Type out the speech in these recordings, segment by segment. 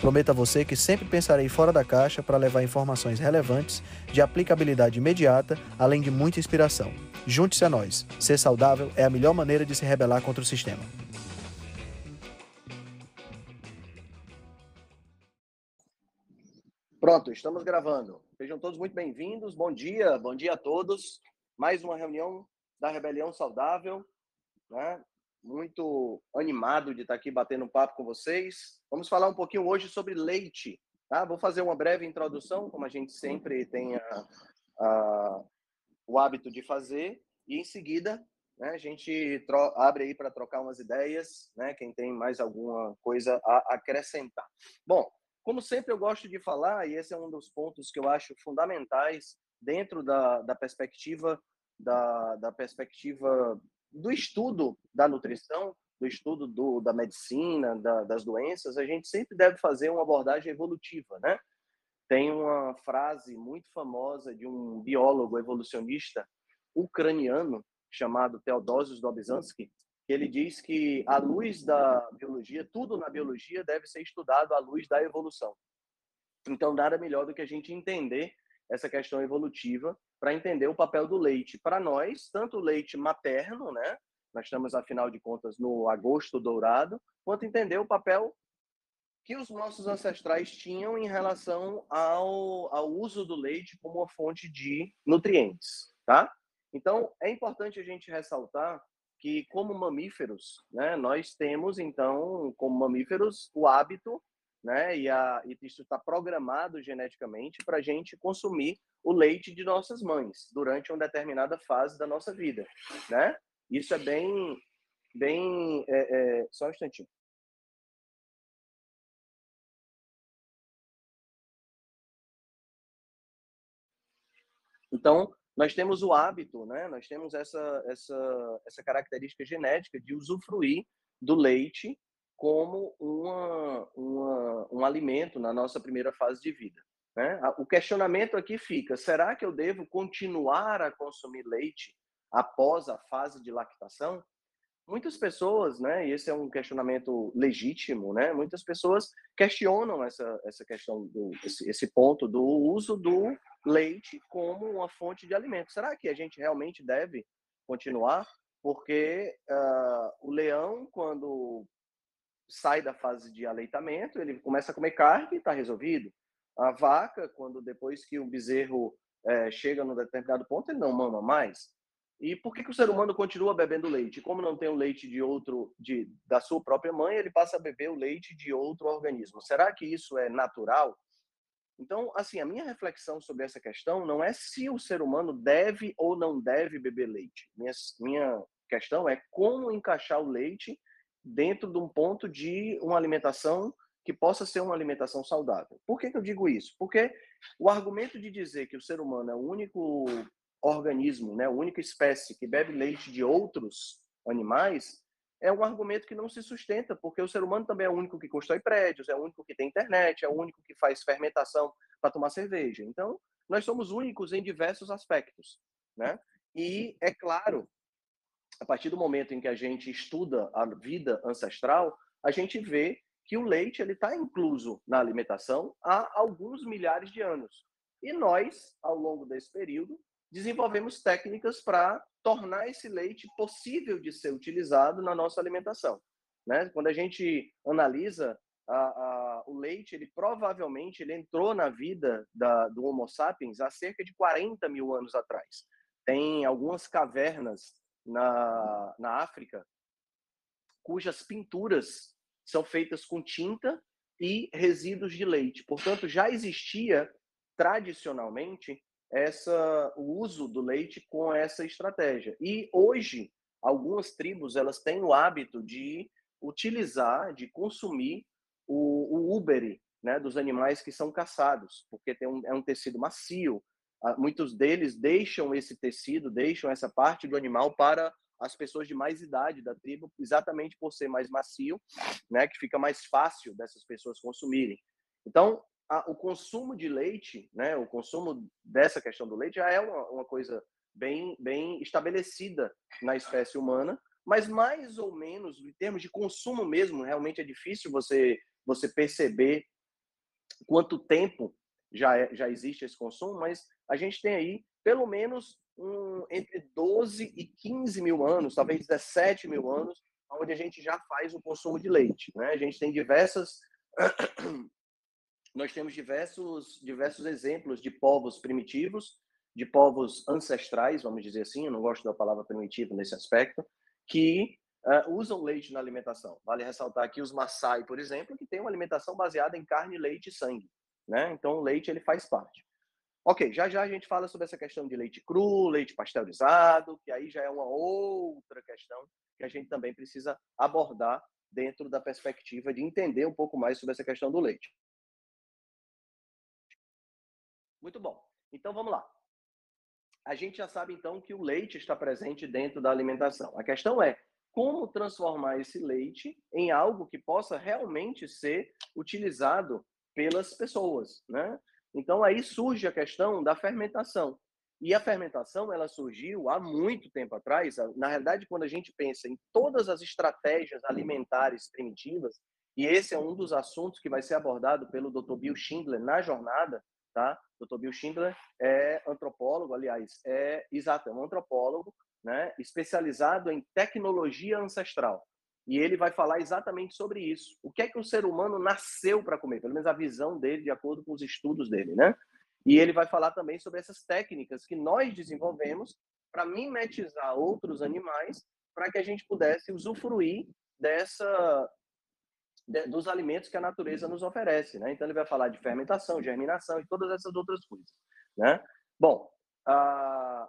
Prometo a você que sempre pensarei fora da caixa para levar informações relevantes, de aplicabilidade imediata, além de muita inspiração. Junte-se a nós. Ser saudável é a melhor maneira de se rebelar contra o sistema. Pronto, estamos gravando. Sejam todos muito bem-vindos. Bom dia, bom dia a todos. Mais uma reunião da Rebelião Saudável. Né? muito animado de estar aqui batendo um papo com vocês. Vamos falar um pouquinho hoje sobre leite. Tá? Vou fazer uma breve introdução, como a gente sempre tem a, a, o hábito de fazer, e em seguida né, a gente abre aí para trocar umas ideias, né, quem tem mais alguma coisa a acrescentar. Bom, como sempre eu gosto de falar, e esse é um dos pontos que eu acho fundamentais dentro da, da perspectiva da, da perspectiva do estudo da nutrição, do estudo do, da medicina, da, das doenças, a gente sempre deve fazer uma abordagem evolutiva, né? Tem uma frase muito famosa de um biólogo evolucionista ucraniano chamado Theodosius Dobzhansky, que ele diz que à luz da biologia, tudo na biologia deve ser estudado à luz da evolução. Então, nada melhor do que a gente entender essa questão evolutiva para entender o papel do leite. Para nós, tanto o leite materno, né? Nós estamos, afinal de contas, no agosto dourado, quanto entender o papel que os nossos ancestrais tinham em relação ao, ao uso do leite como uma fonte de nutrientes, tá? Então, é importante a gente ressaltar que, como mamíferos, né, nós temos, então, como mamíferos, o hábito né? E, a, e isso está programado geneticamente para a gente consumir o leite de nossas mães durante uma determinada fase da nossa vida, né? Isso é bem, bem, é, é, só um instantinho. Então, nós temos o hábito, né? Nós temos essa, essa, essa característica genética de usufruir do leite como uma, uma, um alimento na nossa primeira fase de vida. Né? O questionamento aqui fica: será que eu devo continuar a consumir leite após a fase de lactação? Muitas pessoas, né, e esse é um questionamento legítimo, né? Muitas pessoas questionam essa, essa questão do esse, esse ponto do uso do leite como uma fonte de alimento. Será que a gente realmente deve continuar? Porque uh, o leão, quando sai da fase de aleitamento, ele começa a comer carne e está resolvido. A vaca, quando depois que o bezerro é, chega num determinado ponto, ele não mama mais. E por que, que o ser humano continua bebendo leite? Como não tem o leite de outro, de, da sua própria mãe, ele passa a beber o leite de outro organismo. Será que isso é natural? Então, assim, a minha reflexão sobre essa questão não é se o ser humano deve ou não deve beber leite. Minha, minha questão é como encaixar o leite dentro de um ponto de uma alimentação que possa ser uma alimentação saudável. Por que, que eu digo isso? Porque o argumento de dizer que o ser humano é o único organismo, né, a única espécie que bebe leite de outros animais, é um argumento que não se sustenta, porque o ser humano também é o único que constrói prédios, é o único que tem internet, é o único que faz fermentação para tomar cerveja. Então, nós somos únicos em diversos aspectos, né? E é claro a partir do momento em que a gente estuda a vida ancestral, a gente vê que o leite ele está incluso na alimentação há alguns milhares de anos. E nós, ao longo desse período, desenvolvemos técnicas para tornar esse leite possível de ser utilizado na nossa alimentação. Né? Quando a gente analisa a, a, o leite, ele provavelmente ele entrou na vida da, do Homo sapiens há cerca de 40 mil anos atrás. Tem algumas cavernas na, na África, cujas pinturas são feitas com tinta e resíduos de leite. Portanto, já existia tradicionalmente essa o uso do leite com essa estratégia. E hoje algumas tribos elas têm o hábito de utilizar, de consumir o, o úbere, né, dos animais que são caçados, porque tem um, é um tecido macio, muitos deles deixam esse tecido, deixam essa parte do animal para as pessoas de mais idade da tribo, exatamente por ser mais macio, né, que fica mais fácil dessas pessoas consumirem. Então, a, o consumo de leite, né, o consumo dessa questão do leite já é uma, uma coisa bem, bem estabelecida na espécie humana, mas mais ou menos, em termos de consumo mesmo, realmente é difícil você, você perceber quanto tempo já, é, já existe esse consumo, mas a gente tem aí pelo menos um, entre 12 e 15 mil anos, talvez 17 mil anos, onde a gente já faz o consumo de leite. Né? A gente tem diversas. Nós temos diversos, diversos exemplos de povos primitivos, de povos ancestrais, vamos dizer assim, eu não gosto da palavra primitivo nesse aspecto, que uh, usam leite na alimentação. Vale ressaltar aqui os Maasai, por exemplo, que tem uma alimentação baseada em carne, leite e sangue. Né? Então, o leite ele faz parte. Ok, já já a gente fala sobre essa questão de leite cru, leite pasteurizado, que aí já é uma outra questão que a gente também precisa abordar dentro da perspectiva de entender um pouco mais sobre essa questão do leite. Muito bom. Então vamos lá. A gente já sabe então que o leite está presente dentro da alimentação. A questão é como transformar esse leite em algo que possa realmente ser utilizado pelas pessoas, né? Então aí surge a questão da fermentação. E a fermentação ela surgiu há muito tempo atrás. Na realidade, quando a gente pensa em todas as estratégias alimentares primitivas, e esse é um dos assuntos que vai ser abordado pelo Dr. Bill Schindler na jornada, tá? Dr. Bill Schindler é antropólogo, aliás, é exato, é um antropólogo, né, especializado em tecnologia ancestral. E ele vai falar exatamente sobre isso. O que é que o ser humano nasceu para comer? Pelo menos a visão dele, de acordo com os estudos dele, né? E ele vai falar também sobre essas técnicas que nós desenvolvemos para mimetizar outros animais, para que a gente pudesse usufruir dessa dos alimentos que a natureza nos oferece, né? Então ele vai falar de fermentação, germinação e todas essas outras coisas, né? Bom, ah,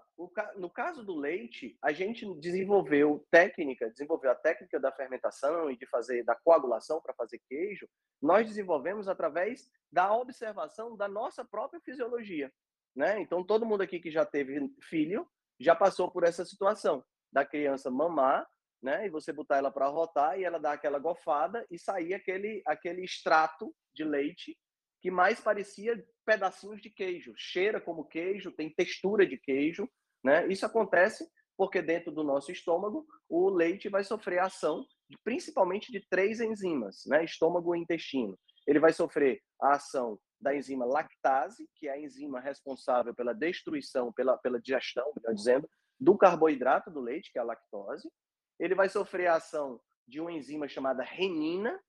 no caso do leite, a gente desenvolveu técnica, desenvolveu a técnica da fermentação e de fazer da coagulação para fazer queijo. Nós desenvolvemos através da observação da nossa própria fisiologia, né? Então todo mundo aqui que já teve filho já passou por essa situação da criança mamar, né? E você botar ela para rotar e ela dar aquela gofada e sair aquele aquele extrato de leite que mais parecia pedacinhos de queijo. Cheira como queijo, tem textura de queijo. Né? Isso acontece porque dentro do nosso estômago o leite vai sofrer ação de, principalmente de três enzimas, né? estômago e intestino. Ele vai sofrer a ação da enzima lactase, que é a enzima responsável pela destruição, pela, pela digestão, melhor dizendo, do carboidrato do leite, que é a lactose. Ele vai sofrer a ação de uma enzima chamada renina,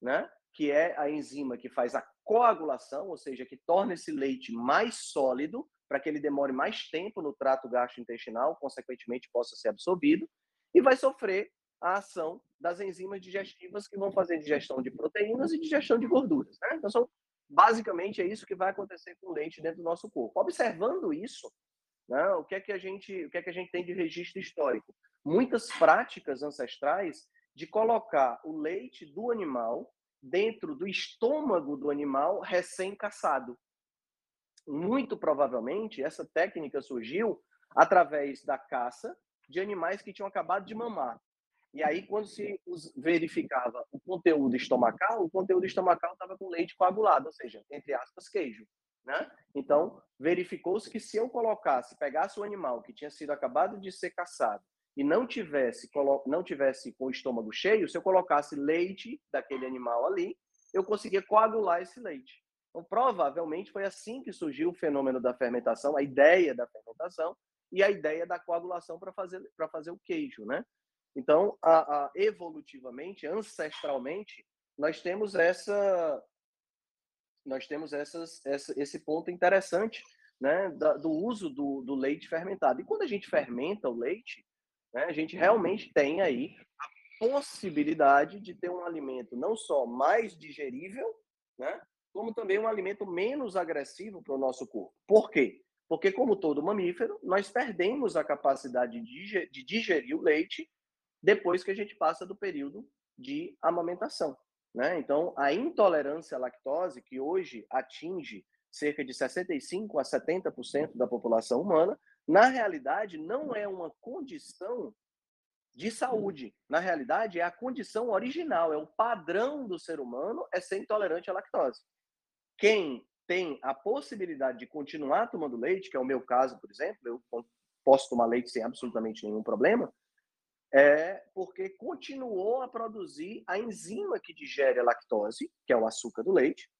né? que é a enzima que faz a coagulação, ou seja, que torna esse leite mais sólido, para que ele demore mais tempo no trato gastrointestinal, consequentemente possa ser absorvido, e vai sofrer a ação das enzimas digestivas que vão fazer digestão de proteínas e digestão de gorduras. Né? Então, basicamente, é isso que vai acontecer com o leite dentro do nosso corpo. Observando isso, né, o, que é que a gente, o que é que a gente tem de registro histórico? Muitas práticas ancestrais de colocar o leite do animal dentro do estômago do animal recém-caçado. Muito provavelmente, essa técnica surgiu através da caça de animais que tinham acabado de mamar. E aí, quando se verificava o conteúdo estomacal, o conteúdo estomacal estava com leite coagulado, ou seja, entre aspas, queijo. Né? Então, verificou-se que se eu colocasse, pegasse o animal que tinha sido acabado de ser caçado e não tivesse, não tivesse com o estômago cheio, se eu colocasse leite daquele animal ali, eu conseguia coagular esse leite. Então, provavelmente foi assim que surgiu o fenômeno da fermentação, a ideia da fermentação e a ideia da coagulação para fazer, para fazer o queijo, né? Então, a, a, evolutivamente, ancestralmente, nós temos essa nós temos essas, essa, esse ponto interessante né, da, do uso do, do leite fermentado. E quando a gente fermenta o leite, né, a gente realmente tem aí a possibilidade de ter um alimento não só mais digerível, né, como também um alimento menos agressivo para o nosso corpo. Por quê? Porque, como todo mamífero, nós perdemos a capacidade de digerir o leite depois que a gente passa do período de amamentação. Né? Então, a intolerância à lactose, que hoje atinge cerca de 65 a 70% da população humana, na realidade não é uma condição de saúde. Na realidade, é a condição original, é o padrão do ser humano é ser intolerante à lactose. Quem tem a possibilidade de continuar tomando leite, que é o meu caso, por exemplo, eu posso tomar leite sem absolutamente nenhum problema, é porque continuou a produzir a enzima que digere a lactose, que é o açúcar do leite,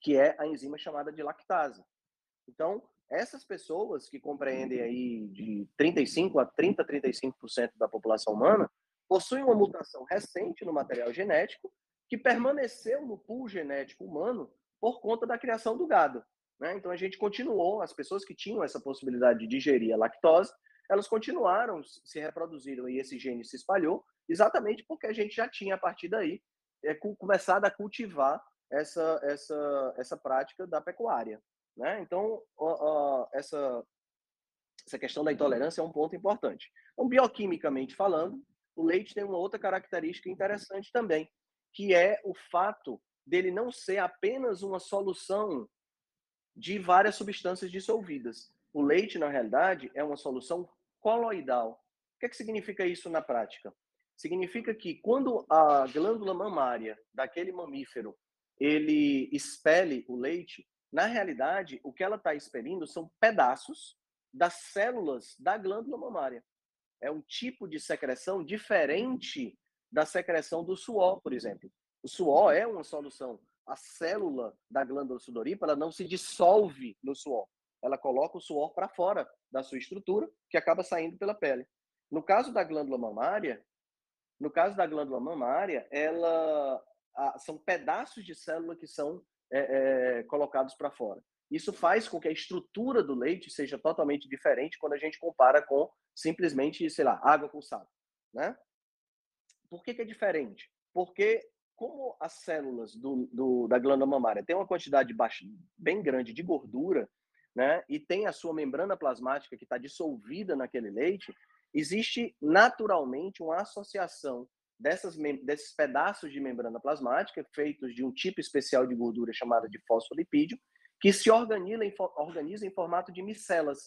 que é a enzima chamada de lactase. Então, essas pessoas que compreendem aí de 35 a 30, 35% da população humana, possuem uma mutação recente no material genético que permaneceu no pool genético humano por conta da criação do gado. Né? Então a gente continuou, as pessoas que tinham essa possibilidade de digerir a lactose, elas continuaram, se reproduziram e esse gene se espalhou, exatamente porque a gente já tinha, a partir daí, é, começado a cultivar essa, essa, essa prática da pecuária. Né? Então, essa, essa questão da intolerância é um ponto importante. Então, bioquimicamente falando, o leite tem uma outra característica interessante também, que é o fato dele não ser apenas uma solução de várias substâncias dissolvidas. O leite, na realidade, é uma solução coloidal. O que, é que significa isso na prática? Significa que quando a glândula mamária daquele mamífero ele expele o leite, na realidade, o que ela está expelindo são pedaços das células da glândula mamária. É um tipo de secreção diferente da secreção do suor, por exemplo. O suor é uma solução. A célula da glândula sudorípara não se dissolve no suor. Ela coloca o suor para fora da sua estrutura, que acaba saindo pela pele. No caso da glândula mamária, no caso da glândula mamária, ela são pedaços de célula que são é, é, colocados para fora. Isso faz com que a estrutura do leite seja totalmente diferente quando a gente compara com simplesmente, sei lá, água com sal, né? Por que, que é diferente? Porque como as células do, do, da glândula mamária têm uma quantidade baixa, bem grande de gordura, né, e tem a sua membrana plasmática que está dissolvida naquele leite, existe naturalmente uma associação dessas, desses pedaços de membrana plasmática, feitos de um tipo especial de gordura chamada de fosfolipídio, que se organiza em, organiza em formato de micelas,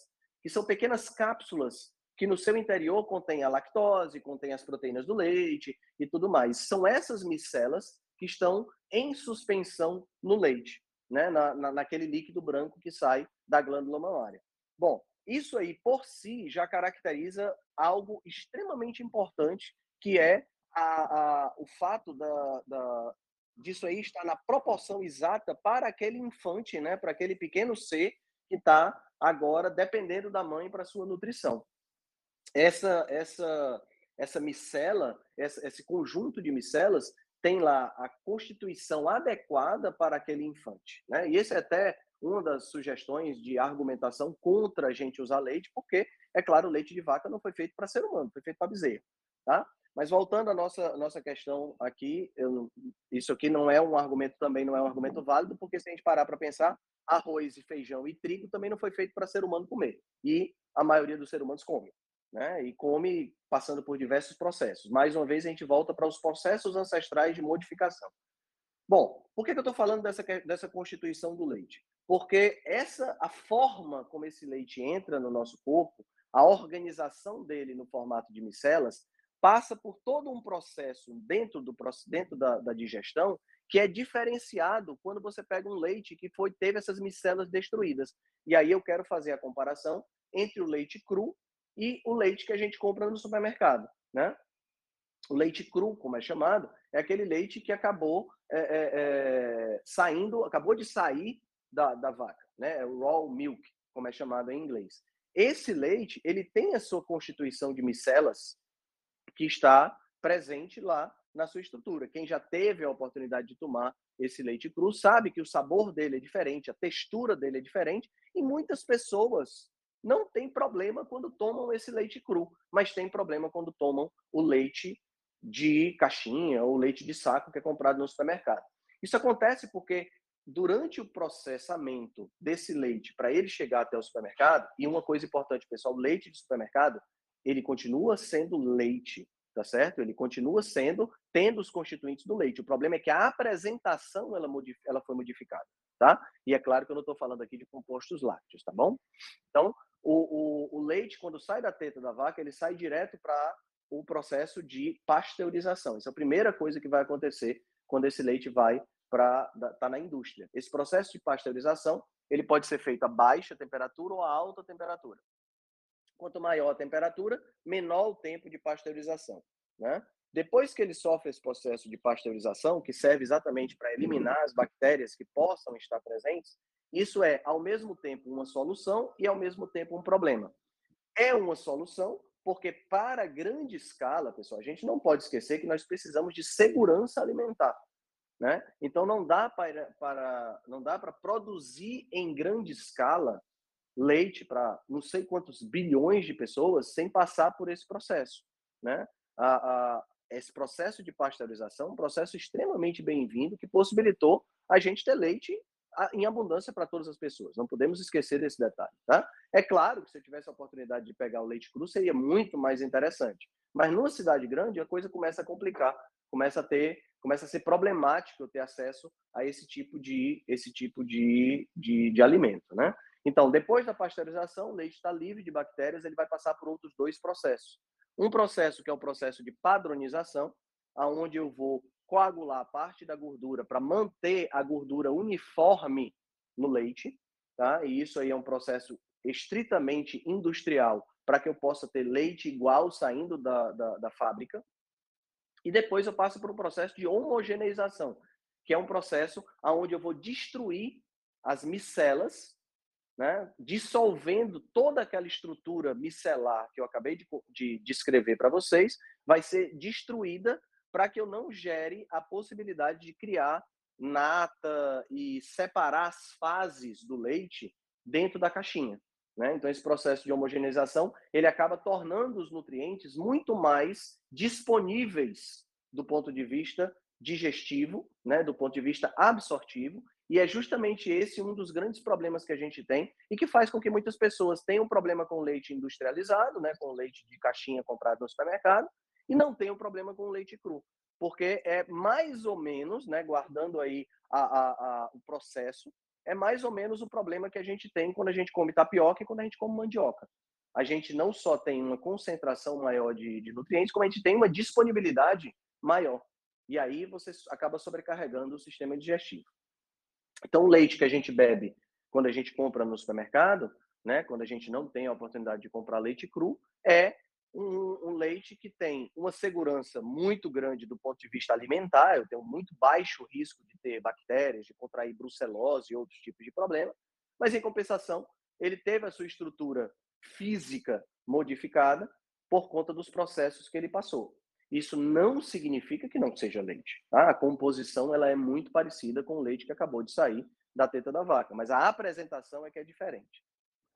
que são pequenas cápsulas que no seu interior contém a lactose, contém as proteínas do leite e tudo mais. São essas micelas que estão em suspensão no leite, né? Na, na, naquele líquido branco que sai da glândula mamária. Bom, isso aí por si já caracteriza algo extremamente importante, que é a, a, o fato da, da, disso aí estar na proporção exata para aquele infante, né? Para aquele pequeno ser que está agora dependendo da mãe para sua nutrição essa essa essa micela, essa, esse conjunto de micelas tem lá a constituição adequada para aquele infante, né? E esse é até uma das sugestões de argumentação contra a gente usar leite, porque é claro, o leite de vaca não foi feito para ser humano, foi feito para bezerro, tá? Mas voltando à nossa nossa questão aqui, eu, isso aqui não é um argumento também não é um argumento válido, porque se a gente parar para pensar, arroz e feijão e trigo também não foi feito para ser humano comer. E a maioria dos seres humanos come né? E come passando por diversos processos. Mais uma vez, a gente volta para os processos ancestrais de modificação. Bom, por que, que eu estou falando dessa, dessa constituição do leite? Porque essa, a forma como esse leite entra no nosso corpo, a organização dele no formato de micelas, passa por todo um processo dentro, do, dentro da, da digestão que é diferenciado quando você pega um leite que foi teve essas micelas destruídas. E aí eu quero fazer a comparação entre o leite cru e o leite que a gente compra no supermercado, né? O leite cru, como é chamado, é aquele leite que acabou é, é, saindo, acabou de sair da, da vaca, né? É o raw milk, como é chamado em inglês. Esse leite, ele tem a sua constituição de micelas que está presente lá na sua estrutura. Quem já teve a oportunidade de tomar esse leite cru sabe que o sabor dele é diferente, a textura dele é diferente, e muitas pessoas não tem problema quando tomam esse leite cru, mas tem problema quando tomam o leite de caixinha ou leite de saco que é comprado no supermercado. Isso acontece porque durante o processamento desse leite para ele chegar até o supermercado, e uma coisa importante, pessoal, leite de supermercado, ele continua sendo leite, tá certo? Ele continua sendo, tendo os constituintes do leite. O problema é que a apresentação ela, ela foi modificada, tá? E é claro que eu não estou falando aqui de compostos lácteos, tá bom? Então, o, o, o leite, quando sai da teta da vaca, ele sai direto para o processo de pasteurização. Essa é a primeira coisa que vai acontecer quando esse leite vai para tá na indústria. Esse processo de pasteurização ele pode ser feito a baixa temperatura ou a alta temperatura. Quanto maior a temperatura, menor o tempo de pasteurização. Né? Depois que ele sofre esse processo de pasteurização, que serve exatamente para eliminar as bactérias que possam estar presentes, isso é, ao mesmo tempo, uma solução e, ao mesmo tempo, um problema. É uma solução porque, para grande escala, pessoal, a gente não pode esquecer que nós precisamos de segurança alimentar. Né? Então, não dá para, para, não dá para produzir em grande escala leite para não sei quantos bilhões de pessoas sem passar por esse processo. Né? A, a, esse processo de pasteurização é um processo extremamente bem-vindo que possibilitou a gente ter leite em abundância para todas as pessoas. Não podemos esquecer desse detalhe, tá? É claro que se eu tivesse a oportunidade de pegar o leite cru seria muito mais interessante. Mas numa cidade grande a coisa começa a complicar, começa a ter, começa a ser problemático eu ter acesso a esse tipo de esse tipo de, de, de alimento, né? Então, depois da pasteurização, o leite está livre de bactérias, ele vai passar por outros dois processos. Um processo que é o processo de padronização, aonde eu vou coagular parte da gordura para manter a gordura uniforme no leite, tá? E isso aí é um processo estritamente industrial para que eu possa ter leite igual saindo da, da, da fábrica. E depois eu passo por um processo de homogeneização, que é um processo onde eu vou destruir as micelas, né, dissolvendo toda aquela estrutura micelar que eu acabei de, de descrever para vocês, vai ser destruída para que eu não gere a possibilidade de criar nata e separar as fases do leite dentro da caixinha. Né? Então, esse processo de homogeneização ele acaba tornando os nutrientes muito mais disponíveis do ponto de vista digestivo, né? do ponto de vista absortivo, e é justamente esse um dos grandes problemas que a gente tem e que faz com que muitas pessoas tenham problema com leite industrializado, né? com leite de caixinha comprado no supermercado, e não tem um problema com leite cru, porque é mais ou menos, né, guardando aí a, a, a, o processo, é mais ou menos o problema que a gente tem quando a gente come tapioca e quando a gente come mandioca. A gente não só tem uma concentração maior de, de nutrientes, como a gente tem uma disponibilidade maior. E aí você acaba sobrecarregando o sistema digestivo. Então, o leite que a gente bebe quando a gente compra no supermercado, né, quando a gente não tem a oportunidade de comprar leite cru, é um, um, leite que tem uma segurança muito grande do ponto de vista alimentar, eu tenho muito baixo risco de ter bactérias, de contrair brucelose e outros tipos de problema, mas em compensação, ele teve a sua estrutura física modificada por conta dos processos que ele passou. Isso não significa que não seja leite. Tá? A composição ela é muito parecida com o leite que acabou de sair da teta da vaca, mas a apresentação é que é diferente.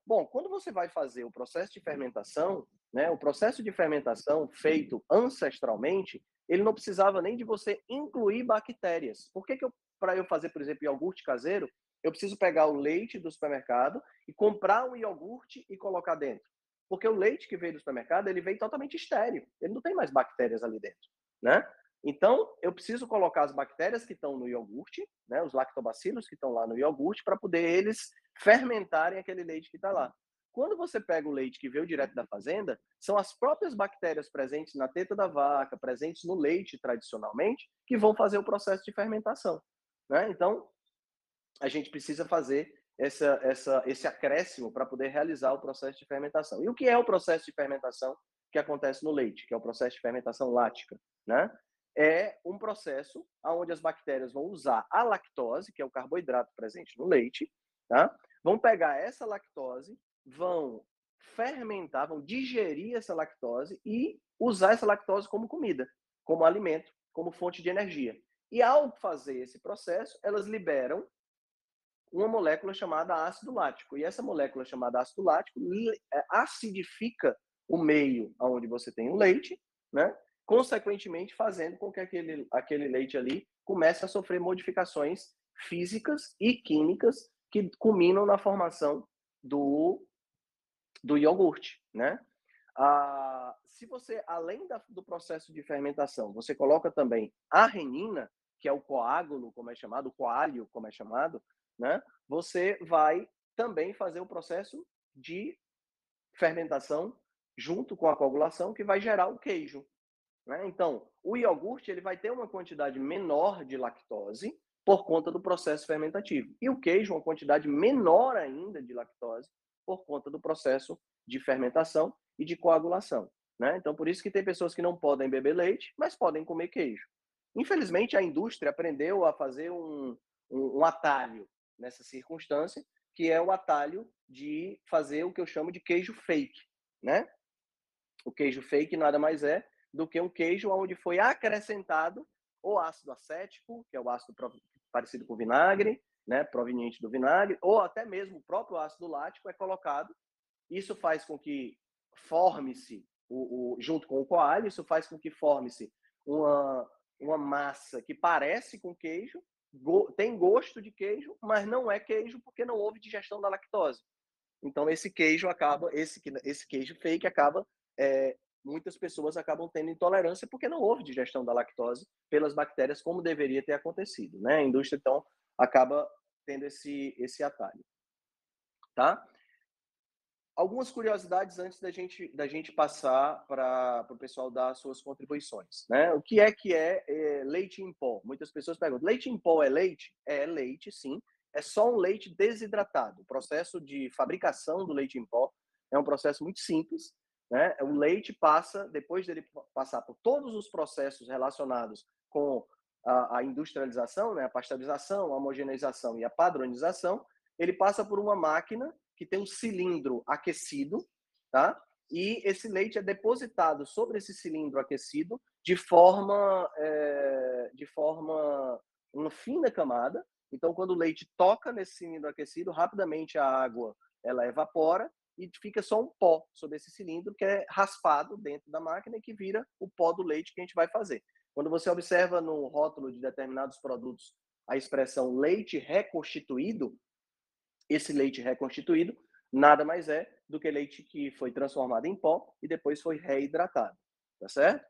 Bom, quando você vai fazer o processo de fermentação, né, o processo de fermentação feito ancestralmente, ele não precisava nem de você incluir bactérias. Por que, que para eu fazer, por exemplo, iogurte caseiro, eu preciso pegar o leite do supermercado e comprar um iogurte e colocar dentro? Porque o leite que veio do supermercado, ele veio totalmente estéreo. Ele não tem mais bactérias ali dentro, né? Então, eu preciso colocar as bactérias que estão no iogurte, né, os lactobacilos que estão lá no iogurte, para poder eles fermentarem aquele leite que está lá. Quando você pega o leite que veio direto da fazenda, são as próprias bactérias presentes na teta da vaca, presentes no leite tradicionalmente, que vão fazer o processo de fermentação. Né? Então, a gente precisa fazer essa, essa, esse acréscimo para poder realizar o processo de fermentação. E o que é o processo de fermentação que acontece no leite, que é o processo de fermentação lática? Né? é um processo onde as bactérias vão usar a lactose, que é o carboidrato presente no leite, tá? vão pegar essa lactose, vão fermentar, vão digerir essa lactose e usar essa lactose como comida, como alimento, como fonte de energia. E ao fazer esse processo, elas liberam uma molécula chamada ácido lático. E essa molécula chamada ácido lático é, acidifica o meio onde você tem o leite, né? consequentemente fazendo com que aquele, aquele leite ali comece a sofrer modificações físicas e químicas que culminam na formação do, do iogurte, né? Ah, se você, além da, do processo de fermentação, você coloca também a renina, que é o coágulo, como é chamado, o coalho, como é chamado, né? Você vai também fazer o processo de fermentação junto com a coagulação que vai gerar o queijo. Né? Então, o iogurte ele vai ter uma quantidade menor de lactose por conta do processo fermentativo. E o queijo, uma quantidade menor ainda de lactose por conta do processo de fermentação e de coagulação. Né? Então, por isso que tem pessoas que não podem beber leite, mas podem comer queijo. Infelizmente, a indústria aprendeu a fazer um, um, um atalho nessa circunstância, que é o atalho de fazer o que eu chamo de queijo fake. Né? O queijo fake nada mais é do que um queijo onde foi acrescentado o ácido acético, que é o ácido parecido com vinagre, né, proveniente do vinagre, ou até mesmo o próprio ácido lático é colocado. Isso faz com que forme-se, o, o, junto com o coalho, isso faz com que forme-se uma, uma massa que parece com queijo, go, tem gosto de queijo, mas não é queijo porque não houve digestão da lactose. Então esse queijo acaba, esse, esse queijo fake acaba é, muitas pessoas acabam tendo intolerância porque não houve digestão da lactose pelas bactérias como deveria ter acontecido, né? A indústria então acaba tendo esse esse atalho, tá? Algumas curiosidades antes da gente da gente passar para o pessoal dar suas contribuições, né? O que é que é, é leite em pó? Muitas pessoas perguntam: leite em pó é leite? É leite, sim. É só um leite desidratado. O processo de fabricação do leite em pó é um processo muito simples né? O leite passa, depois dele passar por todos os processos relacionados com a, a industrialização, né? a pasteurização, a homogeneização e a padronização, ele passa por uma máquina que tem um cilindro aquecido, tá? E esse leite é depositado sobre esse cilindro aquecido de forma, é, de forma uma fina camada. Então, quando o leite toca nesse cilindro aquecido, rapidamente a água ela evapora e fica só um pó sobre esse cilindro que é raspado dentro da máquina e que vira o pó do leite que a gente vai fazer. Quando você observa no rótulo de determinados produtos a expressão leite reconstituído, esse leite reconstituído nada mais é do que leite que foi transformado em pó e depois foi reidratado, tá certo?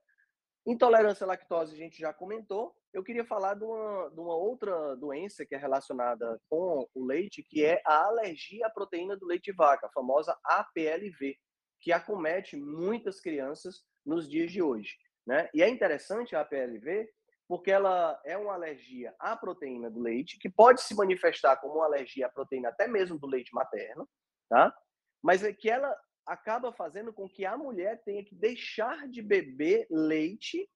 Intolerância à lactose a gente já comentou. Eu queria falar de uma, de uma, outra doença que é relacionada com o leite, que é a alergia à proteína do leite de vaca, a famosa APLV, que acomete muitas crianças nos dias de hoje. Né? E é interessante a APLV porque ela é uma alergia à proteína do leite, que pode se manifestar como uma alergia à proteína até mesmo do leite materno, tá? mas é que ela acaba fazendo com que a mulher tenha que deixar de beber leite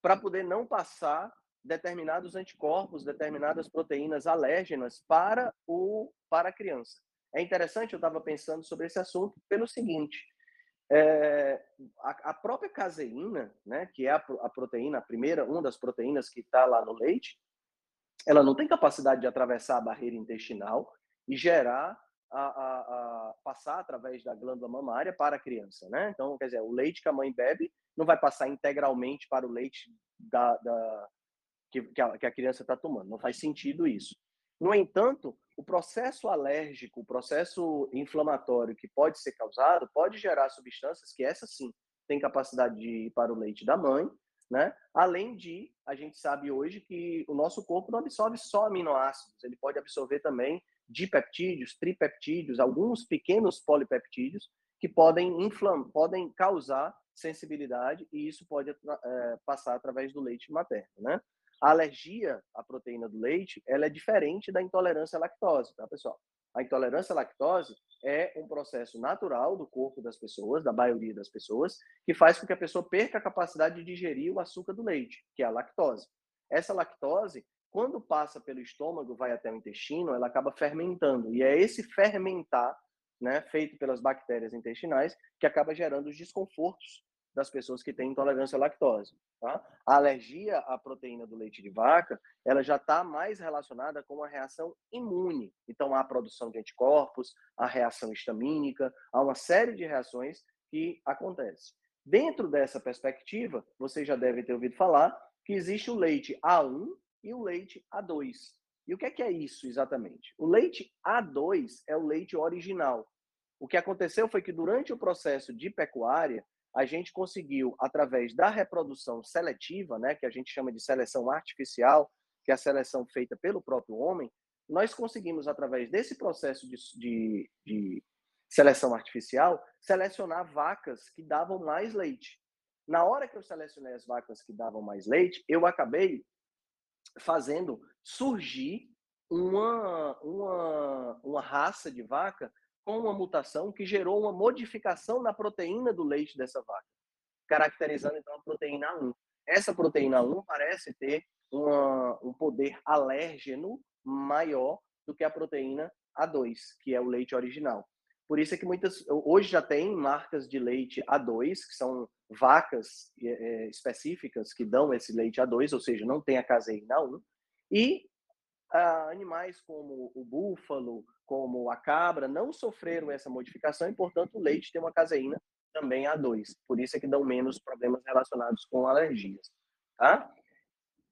para poder não passar determinados anticorpos, determinadas proteínas alérgenas para o para a criança. É interessante, eu estava pensando sobre esse assunto pelo seguinte: é, a, a, própria caseína, né, que é a, a proteína, a primeira, uma das proteínas que está lá no leite, ela não tem capacidade de atravessar a barreira intestinal e gerar a, a, passar através da glândula mamária para a criança, né? Então, quer dizer, o leite que a mãe bebe não vai passar integralmente para o leite da, da que, que, a, que a criança está tomando. Não faz sentido isso. No entanto, o processo alérgico, o processo inflamatório que pode ser causado, pode gerar substâncias que essa sim tem capacidade de ir para o leite da mãe, né? Além de, a gente sabe hoje que o nosso corpo não absorve só aminoácidos, ele pode absorver também dipeptídeos, tripeptídeos, alguns pequenos polipeptídeos que podem inflamar, podem causar sensibilidade e isso pode é, passar através do leite materno, né? A alergia à proteína do leite, ela é diferente da intolerância à lactose, tá, pessoal? A intolerância à lactose é um processo natural do corpo das pessoas, da maioria das pessoas, que faz com que a pessoa perca a capacidade de digerir o açúcar do leite, que é a lactose. Essa lactose, quando passa pelo estômago, vai até o intestino, ela acaba fermentando. E é esse fermentar, né, feito pelas bactérias intestinais, que acaba gerando os desconfortos das pessoas que têm intolerância à lactose. Tá? A alergia à proteína do leite de vaca, ela já está mais relacionada com uma reação imune. Então, há a produção de anticorpos, a reação histamínica, há uma série de reações que acontecem. Dentro dessa perspectiva, você já deve ter ouvido falar que existe o leite A1 e o leite A2. E o que é, que é isso exatamente? O leite A2 é o leite original. O que aconteceu foi que durante o processo de pecuária, a gente conseguiu, através da reprodução seletiva, né, que a gente chama de seleção artificial, que é a seleção feita pelo próprio homem, nós conseguimos, através desse processo de, de, de seleção artificial, selecionar vacas que davam mais leite. Na hora que eu selecionei as vacas que davam mais leite, eu acabei fazendo surgir uma, uma, uma raça de vaca com uma mutação que gerou uma modificação na proteína do leite dessa vaca, caracterizando então a proteína 1. Essa proteína 1 parece ter uma, um poder alérgeno maior do que a proteína A2, que é o leite original. Por isso é que muitas hoje já tem marcas de leite A2, que são vacas é, específicas que dão esse leite A2, ou seja, não tem a caseína 1, e ah, animais como o búfalo, como a cabra, não sofreram essa modificação e, portanto, o leite tem uma caseína também A2. Por isso é que dão menos problemas relacionados com alergias. Tá?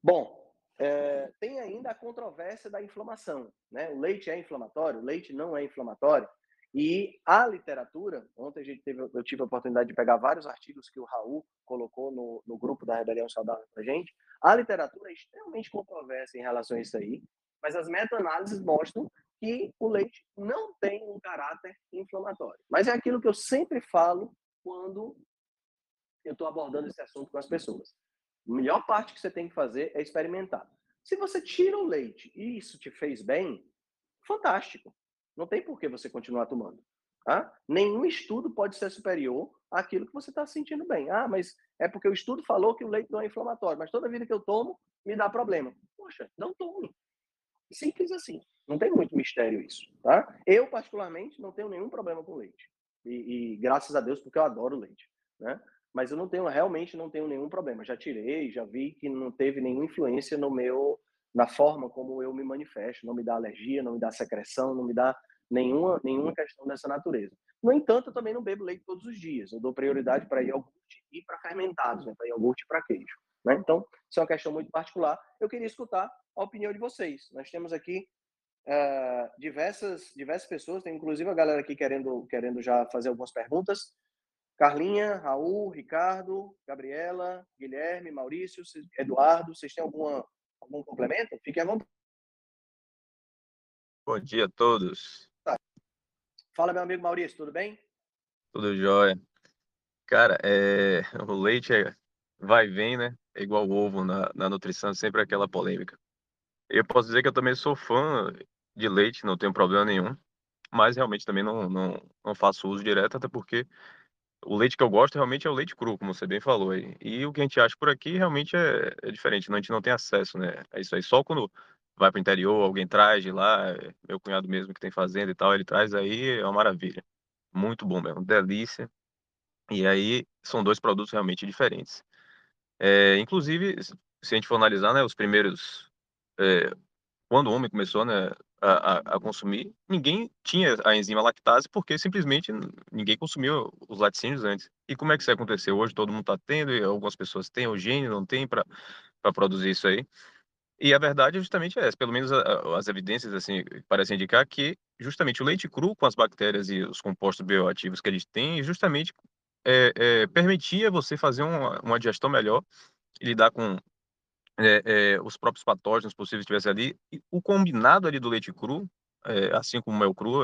Bom, é, tem ainda a controvérsia da inflamação. Né? O leite é inflamatório? O leite não é inflamatório? E a literatura, ontem a gente teve, eu tive a oportunidade de pegar vários artigos que o Raul colocou no, no grupo da Rebelião Saudável para gente. A literatura é extremamente controversa em relação a isso aí, mas as meta-análises mostram que o leite não tem um caráter inflamatório. Mas é aquilo que eu sempre falo quando eu estou abordando esse assunto com as pessoas. A melhor parte que você tem que fazer é experimentar. Se você tira o leite e isso te fez bem, fantástico. Não tem por que você continuar tomando. Tá? Nenhum estudo pode ser superior àquilo que você está sentindo bem. Ah, mas é porque o estudo falou que o leite não é inflamatório, mas toda vida que eu tomo me dá problema. Poxa, não tome. Simples assim. Não tem muito mistério isso, tá? Eu, particularmente, não tenho nenhum problema com leite. E, e graças a Deus, porque eu adoro leite, né? mas eu não tenho realmente não tenho nenhum problema. Já tirei, já vi que não teve nenhuma influência no meu na forma como eu me manifesto, não me dá alergia, não me dá secreção, não me dá nenhuma nenhuma questão dessa natureza. No entanto, eu também não bebo leite todos os dias. Eu dou prioridade para iogurte e para fermentados, né? para iogurte e para queijo. Né? Então, isso é uma questão muito particular. Eu queria escutar a opinião de vocês. Nós temos aqui uh, diversas diversas pessoas, tem inclusive a galera aqui querendo querendo já fazer algumas perguntas. Carlinha, Raul, Ricardo, Gabriela, Guilherme, Maurício, Eduardo, vocês têm alguma, algum complemento? Fiquem à vontade. Bom dia a todos. Tá. Fala, meu amigo Maurício, tudo bem? Tudo jóia. Cara, é... o leite é... vai e vem, né? É igual ovo na, na nutrição, sempre aquela polêmica. Eu posso dizer que eu também sou fã de leite, não tenho problema nenhum, mas realmente também não, não, não faço uso direto, até porque o leite que eu gosto realmente é o leite cru, como você bem falou aí. E o que a gente acha por aqui realmente é, é diferente, não, a gente não tem acesso, né? É isso aí. Só quando vai para o interior, alguém traz de lá, é, meu cunhado mesmo que tem fazenda e tal, ele traz aí, é uma maravilha. Muito bom mesmo, delícia. E aí são dois produtos realmente diferentes. É, inclusive, se a gente for analisar, né, os primeiros, é, quando o homem começou, né, a, a, consumir, ninguém tinha a enzima lactase porque simplesmente ninguém consumiu os laticínios antes. E como é que isso aconteceu? Hoje todo mundo está tendo, e algumas pessoas têm, o gene não tem para produzir isso aí. E a verdade é justamente essa, pelo menos a, as evidências assim parecem indicar que justamente o leite cru com as bactérias e os compostos bioativos que ele tem, justamente é, é, permitia você fazer uma, uma digestão melhor e lidar com é, os próprios patógenos possíveis que estivessem ali, e o combinado ali do leite cru, assim como o mel cru,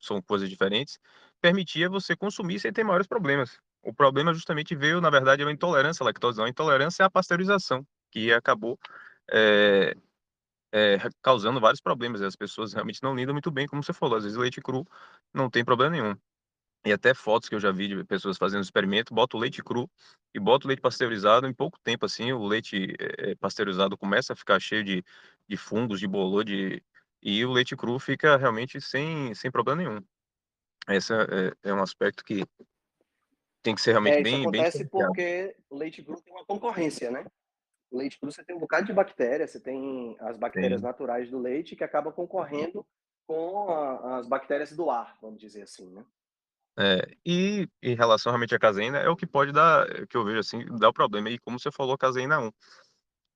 são coisas diferentes, permitia você consumir sem ter maiores problemas. O problema justamente veio, na verdade, é intolerância à lactose, não. A intolerância é a pasteurização, que acabou é, é, causando vários problemas. As pessoas realmente não lidam muito bem, como você falou. Às vezes leite cru não tem problema nenhum e até fotos que eu já vi de pessoas fazendo experimento, bota o leite cru e bota o leite pasteurizado, em pouco tempo, assim, o leite é, pasteurizado começa a ficar cheio de, de fungos, de bolor, de, e o leite cru fica realmente sem, sem problema nenhum. Esse é, é um aspecto que tem que ser realmente é, bem... Isso acontece bem porque o leite cru tem uma concorrência, né? O leite cru você tem um bocado de bactérias, você tem as bactérias Sim. naturais do leite que acabam concorrendo com a, as bactérias do ar, vamos dizer assim, né? É, e em relação realmente à caseína, é o que pode dar, é, que eu vejo assim, dar o problema. E como você falou, caseína 1.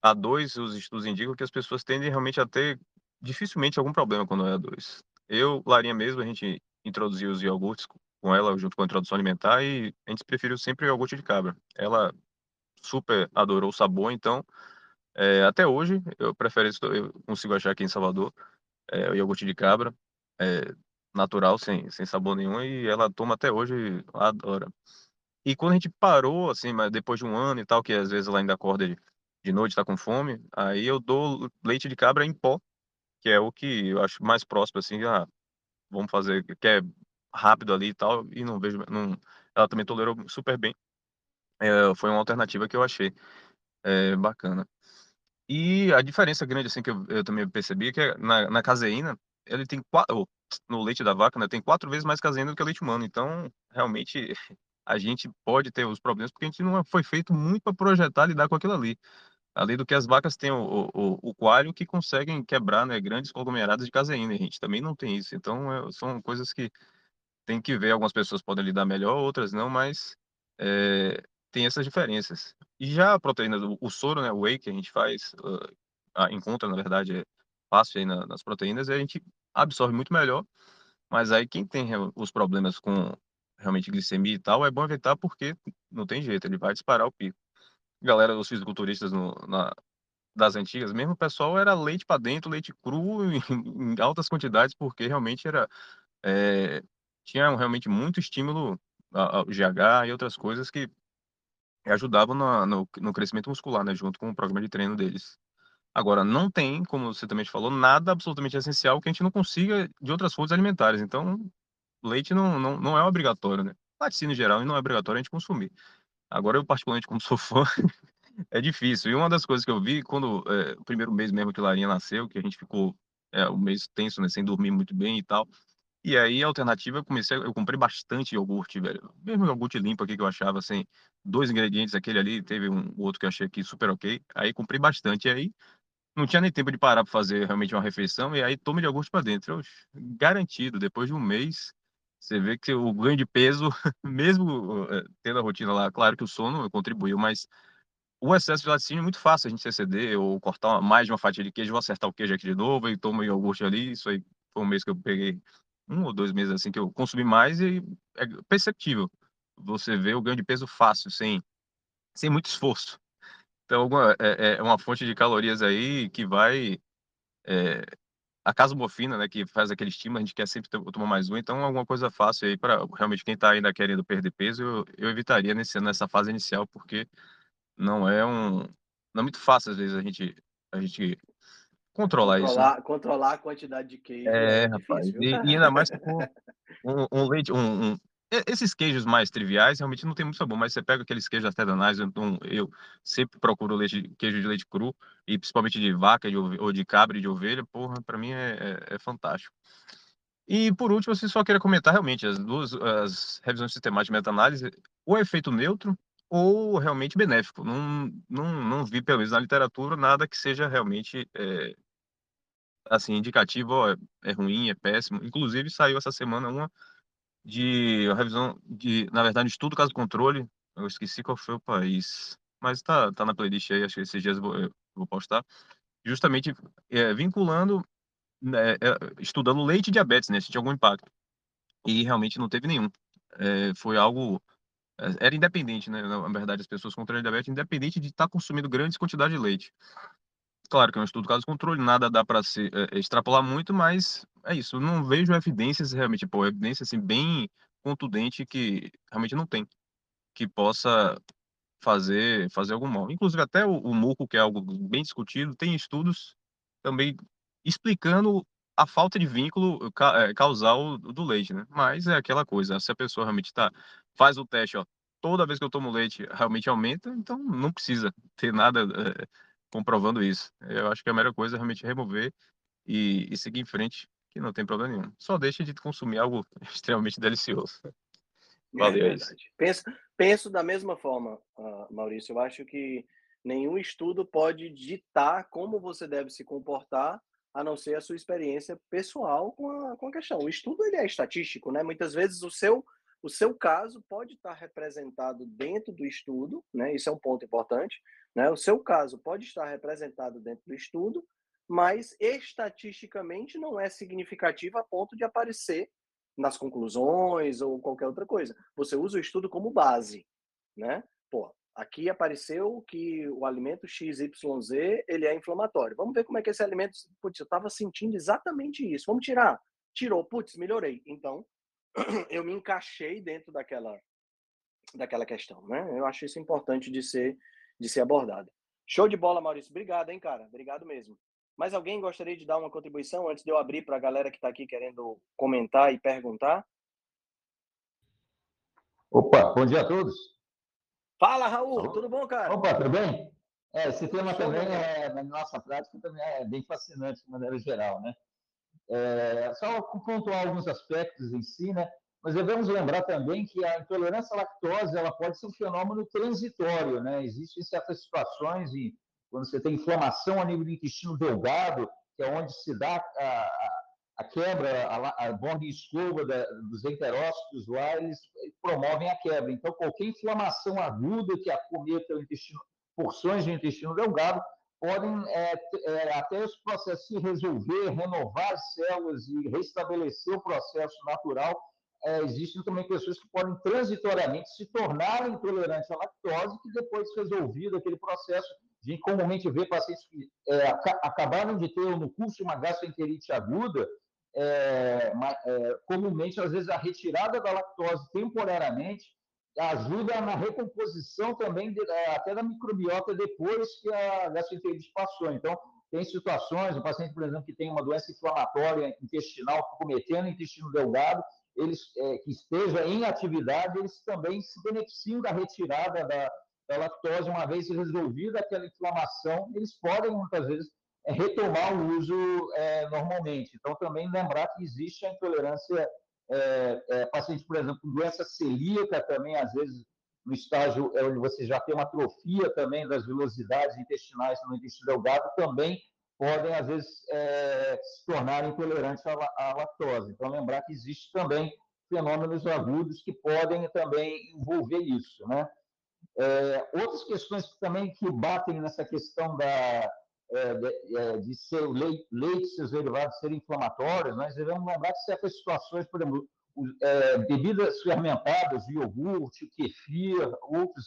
A 2, os estudos indicam que as pessoas tendem realmente a ter dificilmente algum problema quando é a 2. Eu, Larinha mesmo, a gente introduzir os iogurtes com ela junto com a introdução alimentar e a gente preferiu sempre o iogurte de cabra. Ela super adorou o sabor, então é, até hoje eu prefiro eu consigo achar aqui em Salvador é, o iogurte de cabra, é, natural, sem, sem sabor nenhum, e ela toma até hoje, adora. E quando a gente parou, assim, mas depois de um ano e tal, que às vezes ela ainda acorda de, de noite, tá com fome, aí eu dou leite de cabra em pó, que é o que eu acho mais próximo, assim, ah, vamos fazer, que é rápido ali e tal, e não vejo, não, ela também tolerou super bem. É, foi uma alternativa que eu achei é, bacana. E a diferença grande, assim, que eu, eu também percebi, é que na, na caseína, ele tem quatro, no leite da vaca, né, tem quatro vezes mais caseína do que o leite humano. Então, realmente, a gente pode ter os problemas, porque a gente não foi feito muito para projetar lidar com aquilo ali. Além do que as vacas têm o, o, o coalho que conseguem quebrar né, grandes conglomerados de caseína, a gente também não tem isso. Então, é, são coisas que tem que ver, algumas pessoas podem lidar melhor, outras não, mas é, tem essas diferenças. E já a proteína, do, o soro, né, o whey que a gente faz, uh, encontra, na verdade, é fácil aí na, nas proteínas, e a gente absorve muito melhor, mas aí quem tem os problemas com realmente glicemia e tal, é bom evitar porque não tem jeito, ele vai disparar o pico. Galera, os fisiculturistas no, na, das antigas, mesmo o pessoal era leite para dentro, leite cru em, em, altas quantidades, porque realmente era é, tinha realmente muito estímulo ao GH e outras coisas que ajudavam no, no, no, crescimento muscular, né, junto com o programa de treino deles. Agora, não tem, como você também falou, nada absolutamente essencial que a gente não consiga de outras fontes alimentares. Então, leite não, não, não é obrigatório, né? Laticínio em geral não é obrigatório a gente consumir. Agora, eu particularmente, como sou fã, é difícil. E uma das coisas que eu vi, quando é, o primeiro mês mesmo que Larinha nasceu, que a gente ficou é, um mês tenso, né, sem dormir muito bem e tal, e aí, a alternativa, eu comecei, eu comprei bastante iogurte, velho. Mesmo iogurte limpo aqui que eu achava, assim, dois ingredientes, aquele ali, teve um outro que eu achei aqui super ok. Aí comprei bastante. E aí, não tinha nem tempo de parar para fazer realmente uma refeição. E aí, tome de iogurte para dentro. Garantido, depois de um mês, você vê que o ganho de peso, mesmo eh, tendo a rotina lá, claro que o sono contribuiu, mas o excesso de laticínio é muito fácil a gente exceder ou cortar mais de uma fatia de queijo, vou acertar o queijo aqui de novo e tomo iogurte ali. Isso aí foi um mês que eu peguei um ou dois meses assim que eu consumi mais e é perceptível. Você vê o ganho de peso fácil, sem, sem muito esforço. Então, alguma, é, é uma fonte de calorias aí que vai. É, a casomorfina, né, que faz aquele estímulo, a gente quer sempre tomar mais um, então alguma coisa fácil aí para realmente quem está ainda querendo perder peso, eu, eu evitaria nesse, nessa fase inicial, porque não é um. Não é muito fácil, às vezes, a gente, a gente controlar, controlar isso. Controlar a quantidade de queijo é, é rapaz. Difícil, e, e, ainda mais com um, um leite, um, um, esses queijos mais triviais realmente não tem muito sabor, mas você pega aqueles queijos artesanais, então eu sempre procuro leite, queijo de leite cru, e principalmente de vaca de, ou de cabra e de ovelha, porra, para mim é, é, é, fantástico. E por último, eu só queria comentar realmente as duas as revisões sistemáticas de meta-análise, o efeito neutro ou realmente benéfico. Não, não, não vi, pelo menos na literatura, nada que seja realmente é, assim, indicativo, ó, é ruim, é péssimo. Inclusive, saiu essa semana uma de revisão de, na verdade, estudo caso controle. Eu esqueci qual foi o país, mas tá, tá na playlist aí, acho que esses dias eu vou, eu vou postar. Justamente é, vinculando, né, é, estudando leite e diabetes, né, se tinha algum impacto. E realmente não teve nenhum. É, foi algo é, era independente, né? Na verdade, as pessoas com diabetes, independente de estar tá consumindo grandes quantidades de leite. Claro que é um estudo caso controle, nada dá para se é, extrapolar muito, mas é isso. Não vejo evidências realmente, pô, evidência assim bem contundente que realmente não tem, que possa fazer fazer algum mal. Inclusive até o, o muco, que é algo bem discutido, tem estudos também explicando a falta de vínculo é, causal do leite, né? Mas é aquela coisa, se a pessoa realmente tá faz o teste, ó, toda vez que eu tomo leite realmente aumenta, então não precisa ter nada é, comprovando isso. Eu acho que a melhor coisa é realmente remover e, e seguir em frente, que não tem problema nenhum. Só deixe de consumir algo extremamente delicioso. Valeu, é isso. Penso, penso da mesma forma, uh, Maurício. Eu acho que nenhum estudo pode ditar como você deve se comportar, a não ser a sua experiência pessoal com a, com a questão. O estudo ele é estatístico, né? Muitas vezes o seu o seu caso pode estar representado dentro do estudo, né? Isso é um ponto importante, né? O seu caso pode estar representado dentro do estudo, mas estatisticamente não é significativo a ponto de aparecer nas conclusões ou qualquer outra coisa. Você usa o estudo como base, né? Pô, aqui apareceu que o alimento XYZ, ele é inflamatório. Vamos ver como é que esse alimento, putz, eu estava sentindo exatamente isso. Vamos tirar. Tirou, putz, melhorei. Então, eu me encaixei dentro daquela daquela questão, né? Eu acho isso importante de ser de ser abordado. Show de bola, Maurício. Obrigado, hein, cara. Obrigado mesmo. Mais alguém gostaria de dar uma contribuição antes de eu abrir para a galera que está aqui querendo comentar e perguntar? Opa, bom dia a todos. Fala, Raul. Tudo bom, cara? Opa, tudo bem? É, esse tema Show também, é, na nossa prática, também é bem fascinante de maneira geral, né? É, só pontuar alguns aspectos em si, né? Mas devemos lembrar também que a intolerância à lactose ela pode ser um fenômeno transitório, né? Existem certas situações e quando você tem inflamação a nível do intestino delgado, que é onde se dá a, a, a quebra, a, a borda e escova da, dos enterócitos lá, eles promovem a quebra. Então, qualquer inflamação aguda que acometa o intestino, porções do intestino delgado, podem é, é, até os processos se resolver, renovar as células e restabelecer o processo natural. É, existem também pessoas que podem transitoriamente se tornarem intolerantes à lactose, que depois resolvido aquele processo, gente comumente vê pacientes que é, acabaram de ter no curso uma gastroenterite aguda, é, é, comumente, às vezes, a retirada da lactose temporariamente ajuda na recomposição também de, é, até da microbiota depois que a gastroenterite passou. Então, tem situações, o paciente, por exemplo, que tem uma doença inflamatória intestinal cometendo intestino delgado, eles é, que esteja em atividade, eles também se beneficiam da retirada da, da lactose, uma vez resolvida aquela inflamação, eles podem, muitas vezes, é, retomar o uso é, normalmente. Então, também lembrar que existe a intolerância, é, é, paciente, por exemplo, com doença celíaca também, às vezes, no estágio é onde você já tem uma atrofia também das velocidades intestinais no intestino delgado, também podem, às vezes, é, se tornar intolerantes à, à lactose. Então, lembrar que existe também fenômenos agudos que podem também envolver isso, né? É, outras questões que também que batem nessa questão da, é, de, é, de, ser leite, leite e seus derivados serem inflamatórios, nós devemos lembrar que certas situações, por exemplo, é, bebidas fermentadas, iogurte, kefir, outras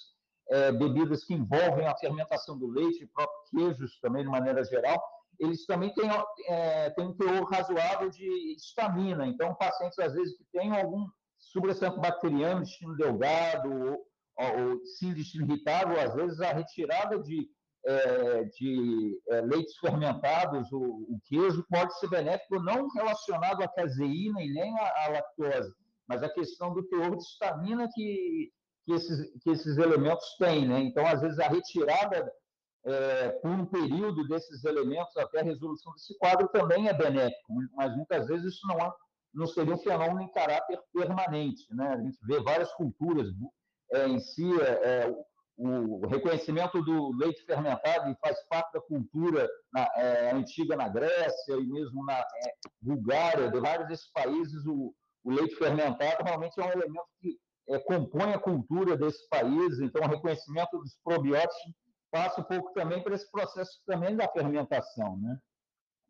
é, bebidas que envolvem a fermentação do leite, próprios queijos também, de maneira geral, eles também têm, é, têm um teor razoável de estamina. Então, pacientes, às vezes, que têm algum sobressamento bacteriano, intestino delgado, ou, ou intestino irritável, às vezes a retirada de, é, de é, leites fermentados, o, o, queijo, pode ser benéfico, não relacionado à caseína e nem à, à lactose, mas a questão do teor de estamina que, que, esses, que esses elementos têm. Né? Então, às vezes, a retirada é, por um período desses elementos até a resolução desse quadro também é benéfico, mas muitas vezes isso não, é, não seria um fenômeno em caráter permanente. Né? A gente vê várias culturas é, em si, é, é o reconhecimento do leite fermentado faz parte da cultura na, é, antiga na Grécia e mesmo na é, Bulgária, de vários desses países, o, o, leite fermentado realmente é um elemento que compõe a cultura desses países, então o reconhecimento dos probióticos passa um pouco também por esse processo também da fermentação, né?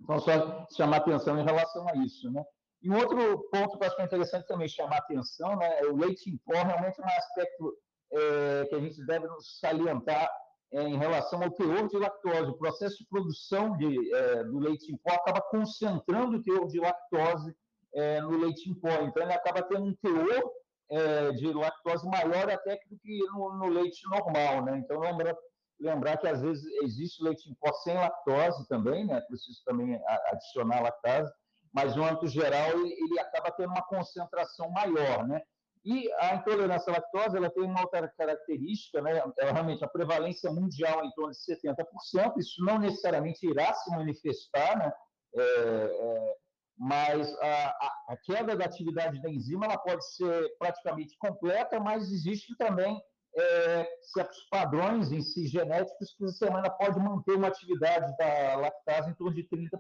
Então, só chamar atenção em relação a isso, né? E um outro ponto que eu acho interessante também chamar atenção, né? É o leite em pó realmente é um aspecto é, que a gente deve salientar é, em relação ao teor de lactose. O processo de produção de, é, do leite em pó acaba concentrando o teor de lactose é, no leite em pó. Então, ele acaba tendo um teor é, de lactose maior até que no, no leite normal, né? Então, lembra, lembrar que às vezes existe leite em pó sem lactose também, né? Preciso também adicionar lactase, mas no âmbito geral ele, acaba tendo uma concentração maior, né? E a intolerância à lactose ela tem uma outra característica, né? Ela, realmente a prevalência mundial é em torno de 70%. Isso não necessariamente irá se manifestar, né? É, é, mas a, a, queda da atividade da enzima ela pode ser praticamente completa, mas existe também é, certos padrões em si genéticos que você ainda pode manter uma atividade da lactase em torno de 30%.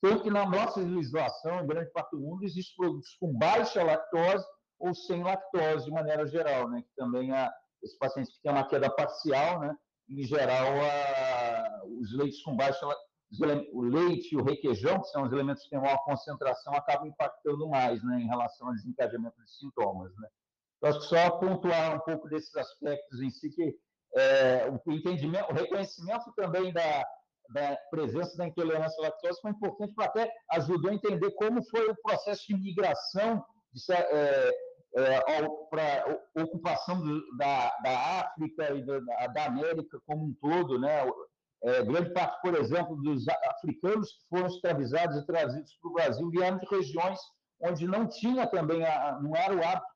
Tanto que na nossa legislação, em grande parte do mundo, existem produtos com baixa lactose ou sem lactose de maneira geral, né? Que também há esses pacientes que têm uma queda parcial, né? Em geral, a, os leites com baixa o leite e o requeijão, que são os elementos que têm maior concentração, acabam impactando mais né, em relação ao desencadeamento de sintomas. Né? Então, só pontuar um pouco desses aspectos em si, que é, o entendimento, o reconhecimento também da, da presença da intolerância à lactose foi importante para até ajudou a entender como foi o processo de migração é, é, para ocupação do, da, da África e da, da, América como um todo, né? É, grande parte, por exemplo, dos africanos que foram escravizados e trazidos para o Brasil vieram de regiões onde não tinha também, a, não era o hábito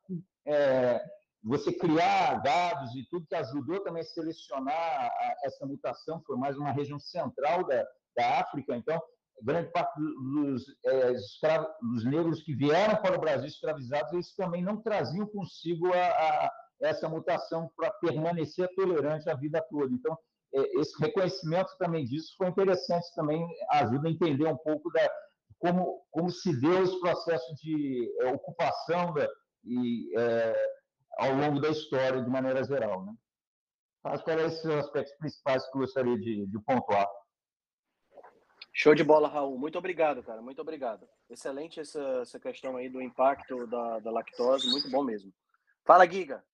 é, você criar dados e tudo que ajudou também a selecionar a, essa mutação, foi mais uma região central da, da África, então grande parte dos, é, dos negros que vieram para o Brasil escravizados, eles também não traziam consigo a, a essa mutação para permanecer tolerante a vida toda. Então, é, esse reconhecimento também disso foi interessante também, ajuda a entender um pouco da como, como se deu esse processo de é, ocupação da, e, é, ao longo da história, de maneira geral. Né? Acho que eram esses aspectos principais que eu gostaria de, de pontuar. Show de bola, Raul. Muito obrigado, cara. Muito obrigado. Excelente essa, essa questão aí do impacto da, da lactose. Muito bom mesmo. Fala, Giga.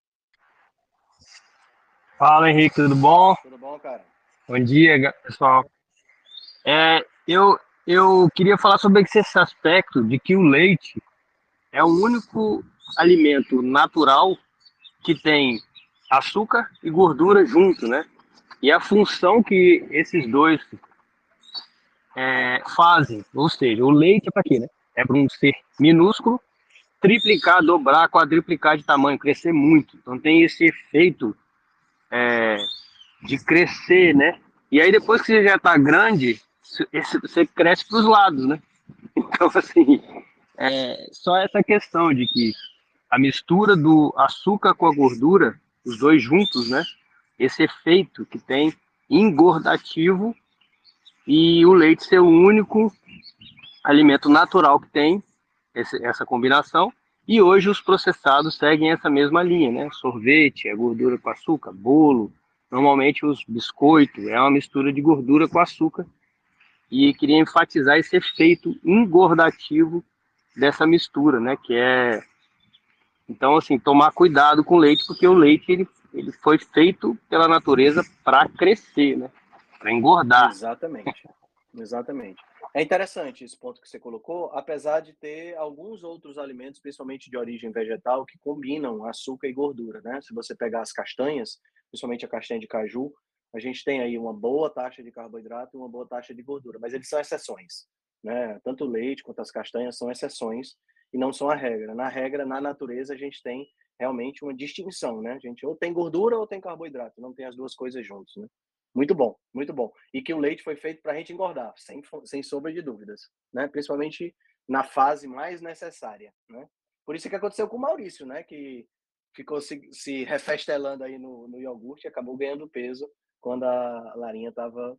Fala, Henrique. Tudo bom? Tudo bom, cara? Bom dia, pessoal. É, eu, eu queria falar sobre esse aspecto de que o leite é o único alimento natural que tem açúcar e gordura junto, né? E a função que esses dois é, fazem, ou seja, o leite é para quê, né? É para um ser minúsculo triplicar, dobrar, quadriplicar de tamanho, crescer muito. Então tem esse efeito é, de crescer, né? E aí depois que você já está grande, você cresce para os lados, né? Então assim, é só essa questão de que a mistura do açúcar com a gordura, os dois juntos, né? Esse efeito que tem engordativo e o leite ser o único alimento natural que tem esse, essa combinação. E hoje os processados seguem essa mesma linha, né? Sorvete, é gordura com açúcar, bolo, normalmente os biscoitos, é uma mistura de gordura com açúcar. E queria enfatizar esse efeito engordativo dessa mistura, né? Que é então assim tomar cuidado com o leite, porque o leite ele, ele foi feito pela natureza para crescer, né? para engordar. Exatamente. Exatamente. É interessante esse ponto que você colocou, apesar de ter alguns outros alimentos, principalmente de origem vegetal, que combinam açúcar e gordura, né? Se você pegar as castanhas, principalmente a castanha de caju, a gente tem aí uma boa taxa de carboidrato e uma boa taxa de gordura, mas eles são exceções, né? Tanto o leite quanto as castanhas são exceções e não são a regra. Na regra, na natureza, a gente tem realmente uma distinção, né? A gente ou tem gordura ou tem carboidrato, não tem as duas coisas juntos, né? Muito bom, muito bom. E que o leite foi feito para a gente engordar, sem, sem sombra de dúvidas, né? Principalmente na fase mais necessária, né? Por isso que aconteceu com o Maurício, né? Que ficou se, se refestelando aí no, no iogurte e acabou ganhando peso quando a Larinha tava,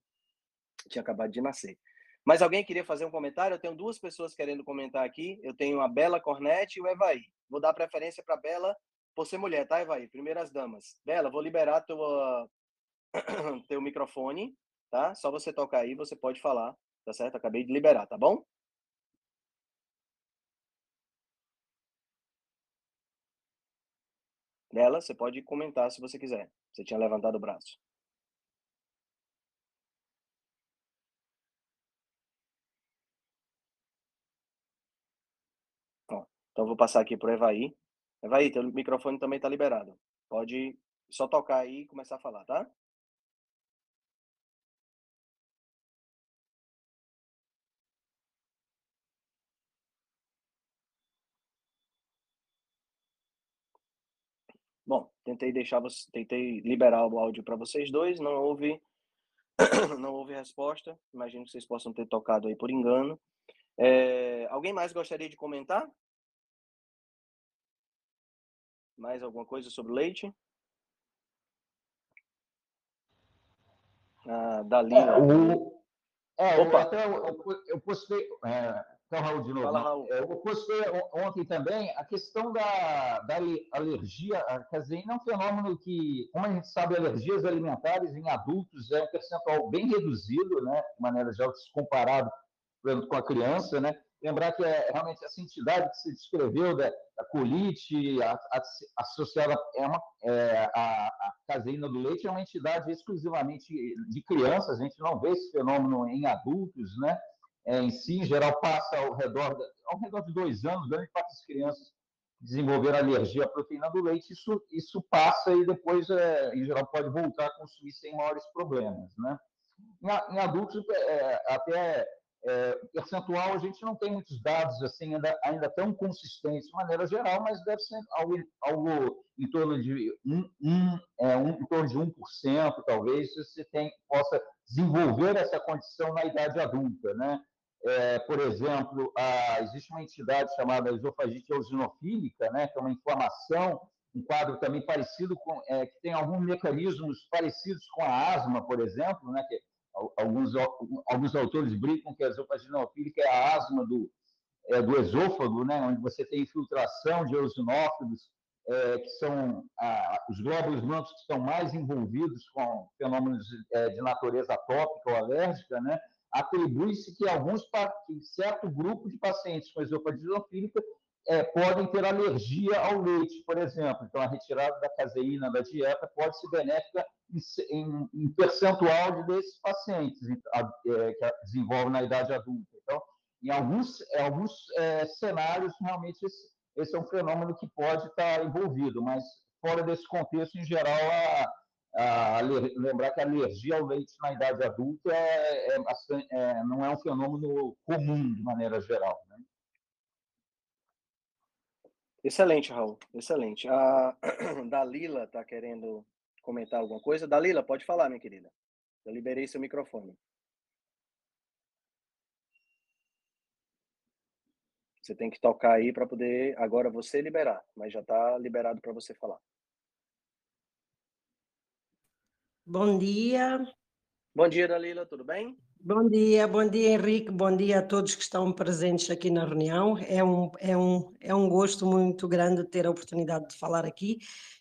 tinha acabado de nascer. Mas alguém queria fazer um comentário? Eu tenho duas pessoas querendo comentar aqui. Eu tenho a Bela Cornette e o Evaí. Vou dar preferência para Bela por ser mulher, tá, Evaí? Primeiras damas. Bela, vou liberar tua, teu microfone, tá? Só você tocar aí, você pode falar, tá certo? Acabei de liberar, tá bom? Nela, você pode comentar se você quiser. Você tinha levantado o braço. Ó, então, vou passar aqui para o Evaí. Evaí, teu microfone também está liberado. Pode só tocar aí e começar a falar, tá? Bom, tentei deixar você, tentei liberar o áudio para vocês dois, não houve não houve resposta. Imagino que vocês possam ter tocado aí por engano. É, alguém mais gostaria de comentar? Mais alguma coisa sobre leite? Ah, Dalila. É, o, é, Opa. Eu, até, eu, eu postei, é, Então, Raul, de novo. Fala, Raul. É, eu postei ontem também a questão da, da alergia à caseína é um fenômeno que, como a gente sabe, alergias alimentares em adultos é um percentual bem reduzido, né, de maneira geral, se comparado com a criança, né? Lembrar que é realmente essa entidade que se descreveu da, da colite a, a, associada é uma, é, a, a, caseína do leite é uma entidade exclusivamente de crianças, a gente não vê esse fenômeno em adultos, né? É, em si, em geral, passa ao redor, ao redor de dois anos, grande parte das crianças desenvolver alergia à proteína do leite, isso, isso passa e depois, é, em geral, pode voltar a consumir sem maiores problemas, né? Em, em adultos, é, até é, percentual, a gente não tem muitos dados assim ainda, ainda tão consistentes de maneira geral, mas deve ser algo, algo em torno de um, um, é, um, em torno de 1%, talvez, você tem, possa desenvolver essa condição na idade adulta. Né? É, por exemplo, a, existe uma entidade chamada esofagite eosinofílica, né, que é uma inflamação, um quadro também parecido com, é, que tem alguns mecanismos parecidos com a asma, por exemplo, né, que alguns, alguns autores brincam que a esofagite ofílica é a asma do, é, do esôfago, né, onde você tem infiltração de eosinófilos, é, que são os glóbulos brancos que estão mais envolvidos com fenômenos é, de natureza atópica ou alérgica, né, atribui-se que alguns que certo grupo de pacientes com esofagite ofílica é, podem ter alergia ao leite, por exemplo. Então, a retirada da caseína da dieta pode ser benéfica em, em, percentual de desses pacientes é, que desenvolvem na idade adulta. Então, em alguns, em alguns é, cenários, realmente, esse, esse, é um fenômeno que pode estar envolvido, mas fora desse contexto, em geral, a, a, lembrar que a alergia ao leite na idade adulta é, é é, não é um fenômeno comum, de maneira geral. Né? Excelente, Raul. Excelente. A Dalila está querendo comentar alguma coisa. Dalila, pode falar, minha querida. Eu liberei seu microfone. Você tem que tocar aí para poder agora você liberar, mas já está liberado para você falar. Bom dia. Bom dia, Dalila, tudo bem? Bom dia, bom dia Henrique, bom dia a todos que estão presentes aqui na reunião. É um, é um, é um gosto muito grande ter a oportunidade de falar aqui.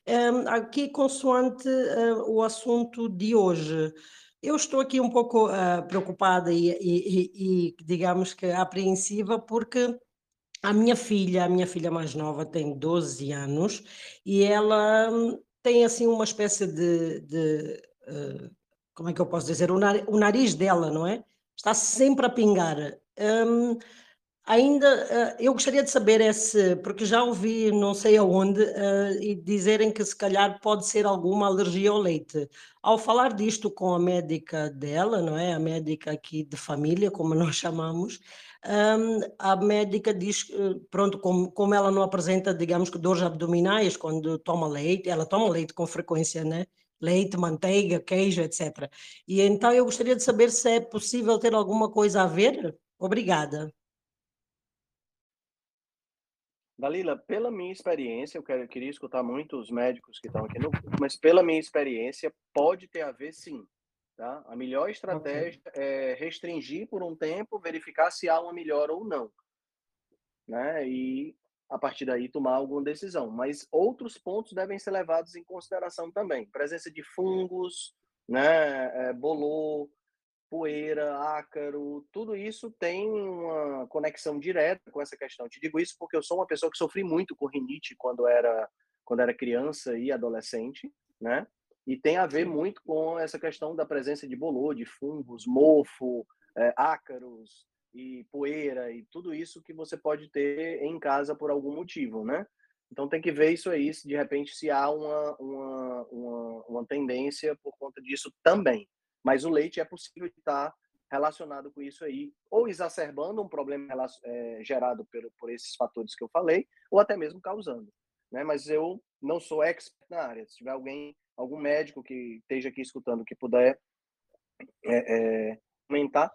Um, aqui, consoante uh, o assunto de hoje, eu estou aqui um pouco uh, preocupada e, e, e, digamos que apreensiva, porque a minha filha, a minha filha mais nova, tem 12 anos e ela um, tem assim uma espécie de. de uh, como é que eu posso dizer, o, o nariz dela, não é? Está sempre a pingar. Um, ainda, uh, eu gostaria de saber esse, porque já ouvi não sei aonde, uh, e dizerem que se calhar pode ser alguma alergia ao leite. Ao falar disto com a médica dela, não é? A médica aqui de família, como nós chamamos, um, a médica diz, pronto, como, como ela não apresenta, digamos que dores abdominais quando toma leite, ela toma leite com frequência, né? Leite, manteiga, queijo, etc. E então eu gostaria de saber se é possível ter alguma coisa a ver. Obrigada. Dalila, pela minha experiência, eu, quero, eu queria escutar muito os médicos que estão aqui no mas pela minha experiência, pode ter a ver sim. Tá? A melhor estratégia okay. é restringir por um tempo, verificar se há uma melhora ou não. Né? E a partir daí tomar alguma decisão. Mas outros pontos devem ser levados em consideração também. Presença de fungos, né, é, bolor, poeira, ácaro, tudo isso tem uma conexão direta com essa questão. Te digo isso porque eu sou uma pessoa que sofri muito com rinite quando era quando era criança e adolescente, né? E tem a ver muito com essa questão da presença de bolor, de fungos, mofo, é, ácaros, e poeira e tudo isso que você pode ter em casa por algum motivo, né? Então tem que ver isso aí, se de repente se há uma, uma, uma, uma tendência por conta disso também. Mas o leite é possível estar relacionado com isso aí, ou exacerbando um problema é, gerado por, por esses fatores que eu falei, ou até mesmo causando. Né? Mas eu não sou expert na área. Se tiver alguém, algum médico que esteja aqui escutando que puder é, é, comentar,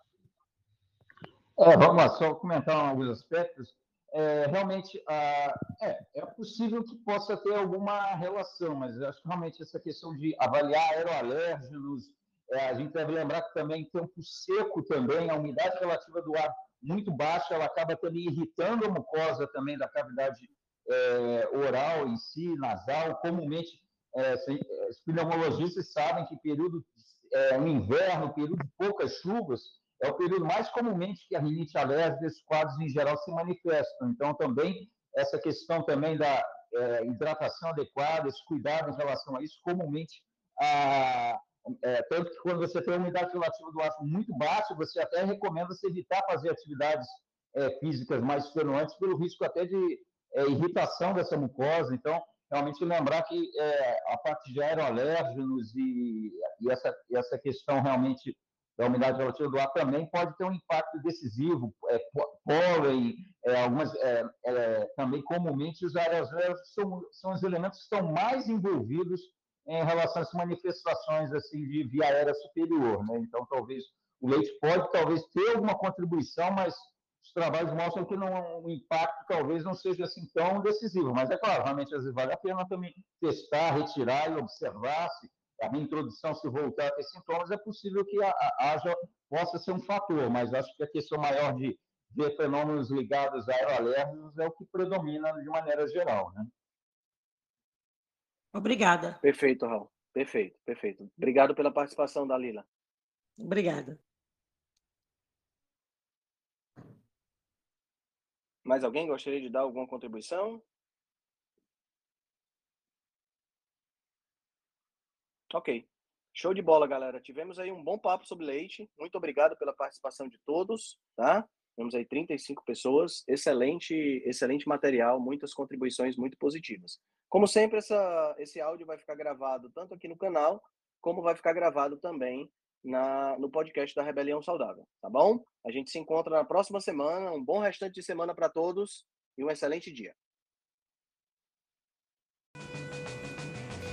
é, vamos lá, só comentar alguns aspectos. É, realmente, ah, é, é possível que possa ter alguma relação, mas acho que realmente essa questão de avaliar aeroalérgenos, é, a gente deve lembrar que também tempo seco também, a umidade relativa do ar muito baixa, ela acaba também irritando a mucosa também da cavidade é, oral em si, nasal. Comumente, é, os pneumologistas sabem que período é, no inverno, período de poucas chuvas, é o período mais comumente que a rinite alérgica, esses quadros em geral se manifestam. Então, também, essa questão também da é, hidratação adequada, esse cuidado em relação a isso, comumente, a, é, tanto que quando você tem uma umidade relativa do ar muito baixa, você até recomenda se evitar fazer atividades é, físicas mais extenuantes pelo risco até de é, irritação dessa mucosa. Então, realmente lembrar que é, a parte de aeroalérgenos e, e, essa, e essa questão realmente da umidade relativa do ar também pode ter um impacto decisivo. É, pólen, é, algumas, é, é, também comumente os aerosols são, são os elementos que estão mais envolvidos em relação às manifestações assim de via aérea superior. Né? Então, talvez o leite pode talvez ter alguma contribuição, mas os trabalhos mostram que não, o impacto talvez não seja assim tão decisivo. Mas é claro, realmente às vezes vale a pena também testar, retirar e observar se a reintrodução se voltar a ter sintomas, é possível que haja, possa ser um fator, mas acho que a questão maior de ver fenômenos ligados a aeroalérgicos é o que predomina de maneira geral. Né? Obrigada. Perfeito, Raul. Perfeito, perfeito. Obrigado pela participação, Dalila. Obrigada. Mais alguém gostaria de dar alguma contribuição? Ok. Show de bola, galera. Tivemos aí um bom papo sobre leite. Muito obrigado pela participação de todos, tá? Temos aí 35 pessoas. Excelente, excelente material, muitas contribuições muito positivas. Como sempre, essa, esse áudio vai ficar gravado tanto aqui no canal, como vai ficar gravado também na, no podcast da Rebelião Saudável, tá bom? A gente se encontra na próxima semana. Um bom restante de semana para todos e um excelente dia.